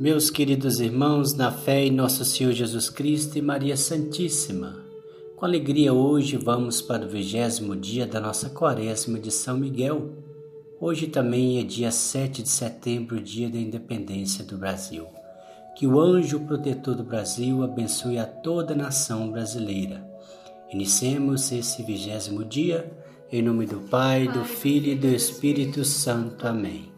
Meus queridos irmãos, na fé em nosso Senhor Jesus Cristo e Maria Santíssima, com alegria hoje vamos para o vigésimo dia da nossa quaresma de São Miguel. Hoje também é dia 7 de setembro, dia da independência do Brasil. Que o anjo protetor do Brasil abençoe a toda a nação brasileira. Iniciemos esse vigésimo dia, em nome do Pai, do Filho e do Espírito Santo. Amém.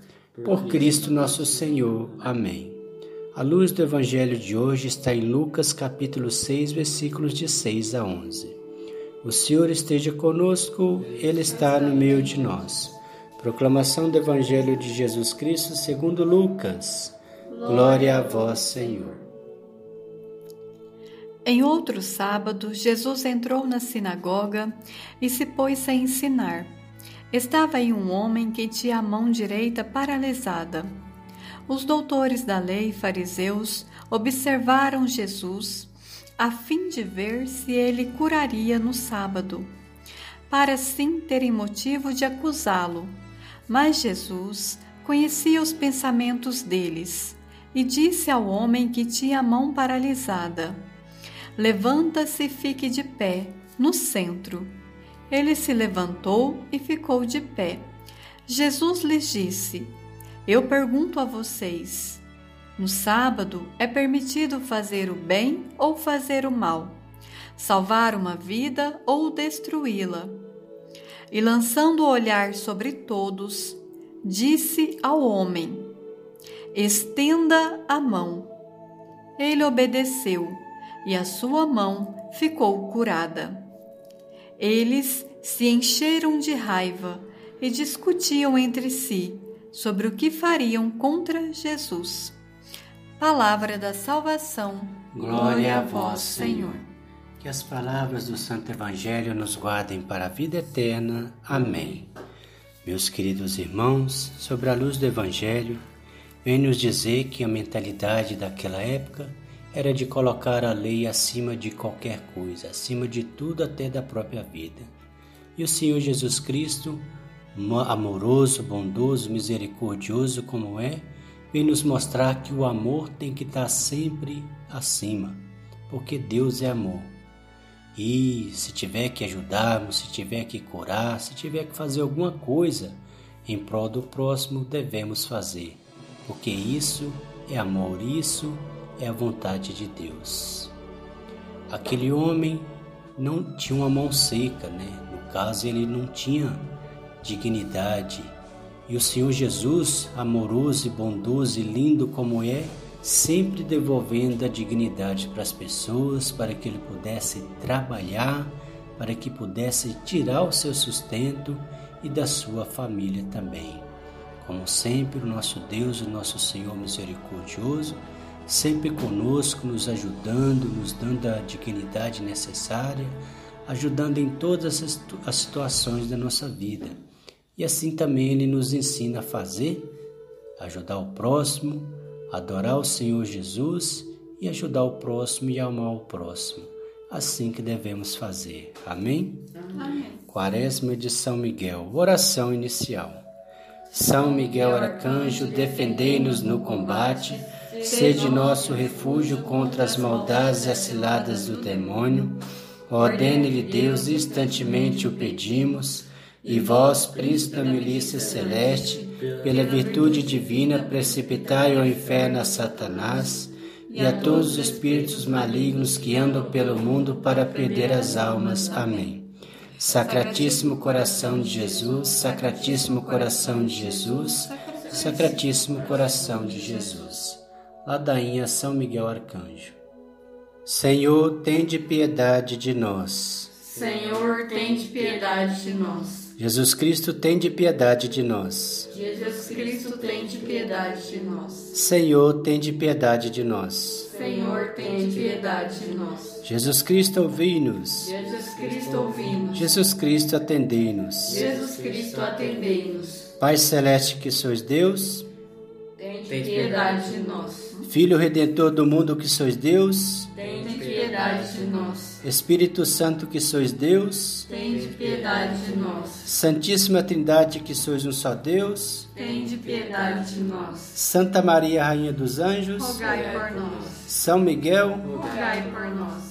por Cristo nosso Senhor. Amém. A luz do Evangelho de hoje está em Lucas capítulo 6, versículos de 6 a 11. O Senhor esteja conosco, Ele está no meio de nós. Proclamação do Evangelho de Jesus Cristo segundo Lucas. Glória a vós, Senhor. Em outro sábado, Jesus entrou na sinagoga e se pôs a ensinar. Estava aí um homem que tinha a mão direita paralisada. Os doutores da lei, fariseus, observaram Jesus a fim de ver se ele curaria no sábado, para assim terem motivo de acusá-lo. Mas Jesus conhecia os pensamentos deles e disse ao homem que tinha a mão paralisada: Levanta-se e fique de pé, no centro. Ele se levantou e ficou de pé. Jesus lhes disse: Eu pergunto a vocês: no sábado é permitido fazer o bem ou fazer o mal, salvar uma vida ou destruí-la? E lançando o olhar sobre todos, disse ao homem: Estenda a mão. Ele obedeceu e a sua mão ficou curada. Eles se encheram de raiva e discutiam entre si sobre o que fariam contra Jesus. Palavra da salvação. Glória a vós, Senhor. Que as palavras do Santo Evangelho nos guardem para a vida eterna. Amém. Meus queridos irmãos, sobre a luz do Evangelho, vem nos dizer que a mentalidade daquela época era de colocar a lei acima de qualquer coisa, acima de tudo, até da própria vida. E o Senhor Jesus Cristo, amoroso, bondoso, misericordioso como é, vem nos mostrar que o amor tem que estar sempre acima, porque Deus é amor. E se tiver que ajudarmos, se tiver que curar, se tiver que fazer alguma coisa em prol do próximo, devemos fazer, porque isso é amor, isso é a vontade de Deus. Aquele homem não tinha uma mão seca, né? No caso, ele não tinha dignidade. E o Senhor Jesus, amoroso e bondoso e lindo como é, sempre devolvendo a dignidade para as pessoas, para que ele pudesse trabalhar, para que pudesse tirar o seu sustento e da sua família também. Como sempre, o nosso Deus, o nosso Senhor misericordioso, sempre conosco, nos ajudando, nos dando a dignidade necessária, ajudando em todas as situações da nossa vida. E assim também Ele nos ensina a fazer, ajudar o próximo, adorar o Senhor Jesus e ajudar o próximo e amar o próximo. Assim que devemos fazer. Amém? Amém. Quaresma de São Miguel. Oração inicial. São Miguel Arcanjo, defendei-nos no combate Sede nosso refúgio contra as maldades e as ciladas do demônio. Ordene-lhe Deus, instantemente o pedimos. E vós, príncipe da milícia celeste, pela virtude divina, precipitai ao inferno a Satanás e a todos os espíritos malignos que andam pelo mundo para perder as almas. Amém. Sacratíssimo coração de Jesus, Sacratíssimo coração de Jesus, Sacratíssimo coração de Jesus ladainha São Miguel Arcanjo. Senhor, tende piedade de nós. Senhor, tende piedade de nós. Jesus Cristo, tem de piedade de nós. Jesus Cristo, tem de piedade de nós. Senhor, tem de piedade de nós. Senhor, tem de piedade de nós. Jesus Cristo, ouvi-nos. Jesus Cristo, ouvi-nos. Jesus Cristo, atendei-nos. Jesus Cristo, atendei-nos. Pai celeste que sois Deus, tem de piedade de nós. Filho redentor do mundo que sois Deus, tem de piedade de nós. Espírito Santo que sois Deus, tem de piedade de nós. Santíssima Trindade que sois um só Deus, tem de piedade de nós. Santa Maria, Rainha dos Anjos, rogai por nós. São Miguel, rogai por nós.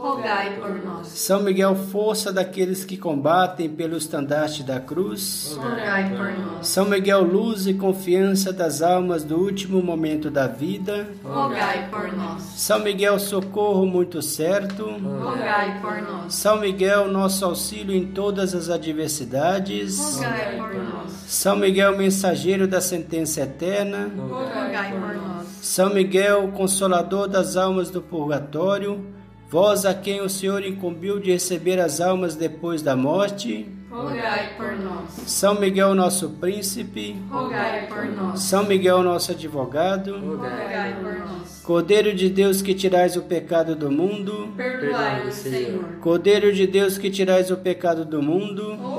rogai por nós. São Miguel, força daqueles que combatem pelo estandarte da cruz. Rogai por nós. São Miguel, luz e confiança das almas do último momento da vida. Rogai por nós. São Miguel, socorro muito certo. Rogai por nós. São Miguel, nosso auxílio em todas as adversidades. Rogai por nós. São Miguel, mensageiro da sentença eterna. Rogai por nós. São Miguel, consolador das almas do purgatório. Vós a quem o Senhor incumbiu de receber as almas depois da morte, rogai por nós. São Miguel, nosso príncipe, rogai por nós. São Miguel, nosso advogado, rogai por nós. Cordeiro de Deus que tirais o pecado do mundo, perdoai-nos, Senhor. Cordeiro de Deus que tirais o pecado do mundo, Senhor.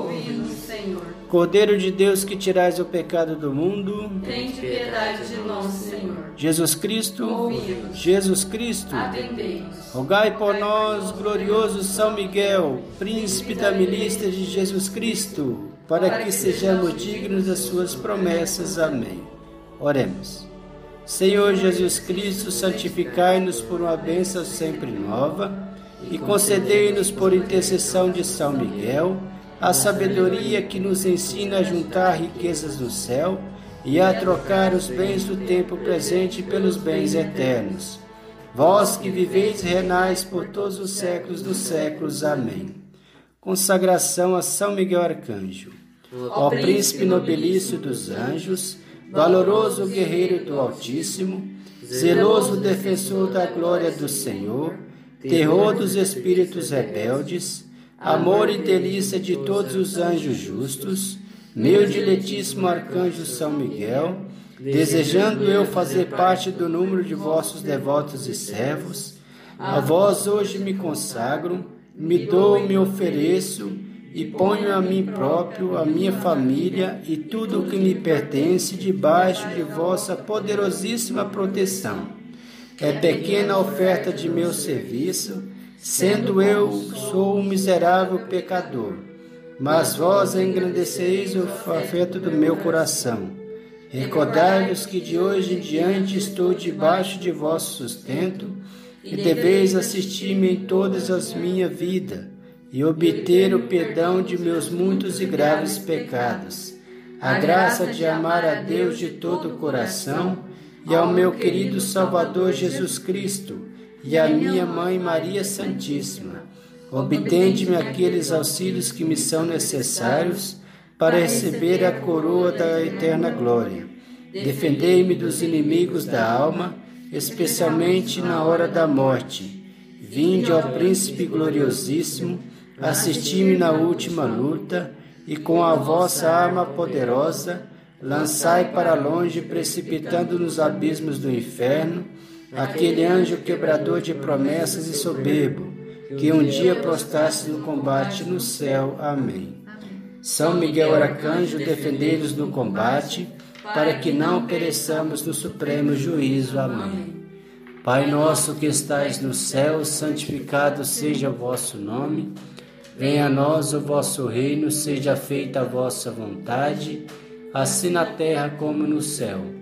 Cordeiro de Deus que tirais o pecado do mundo, tem de piedade de nós, Senhor. Jesus Cristo, ouvi-nos. Jesus Cristo, atendei-nos. Rogai por nós, glorioso São Miguel, príncipe da milícia de Jesus Cristo, para que sejamos dignos das suas promessas. Amém. Oremos. Senhor Jesus Cristo, santificai-nos por uma bênção sempre nova e concedei-nos por intercessão de São Miguel a sabedoria que nos ensina a juntar riquezas do céu e a trocar os bens do tempo presente pelos bens eternos. Vós que viveis e renais por todos os séculos dos séculos. Amém. Consagração a São Miguel Arcanjo. Ó príncipe nobilício dos anjos, valoroso guerreiro do Altíssimo, zeloso defensor da glória do Senhor, terror dos espíritos rebeldes, amor e delícia de todos os anjos justos, meu diletíssimo arcanjo São Miguel, desejando eu fazer parte do número de vossos devotos e servos, a vós hoje me consagro, me dou, me ofereço e ponho a mim próprio, a minha família e tudo o que me pertence debaixo de vossa poderosíssima proteção. É pequena oferta de meu serviço, sendo eu sou um miserável pecador, mas vós engrandeceis o afeto do meu coração. Recordai-vos que de hoje em diante estou debaixo de vosso sustento e deveis assistir-me em todas as minha vida e obter o perdão de meus muitos e graves pecados, a graça de amar a Deus de todo o coração e ao meu querido Salvador Jesus Cristo e à minha Mãe Maria Santíssima. Obtende-me aqueles auxílios que me são necessários para receber a coroa da eterna glória. Defendei-me dos inimigos da alma, especialmente na hora da morte. Vinde ao príncipe gloriosíssimo, assisti-me na última luta, e com a vossa arma poderosa, lançai para longe, precipitando nos abismos do inferno, aquele anjo quebrador de promessas e soberbo, que um dia prostrasse no combate no céu. Amém. São Miguel Arcanjo, defendei-nos no combate, para que não pereçamos no supremo juízo. Amém. Pai nosso que estais no céu, santificado seja o vosso nome. Venha a nós o vosso reino, seja feita a vossa vontade, assim na terra como no céu.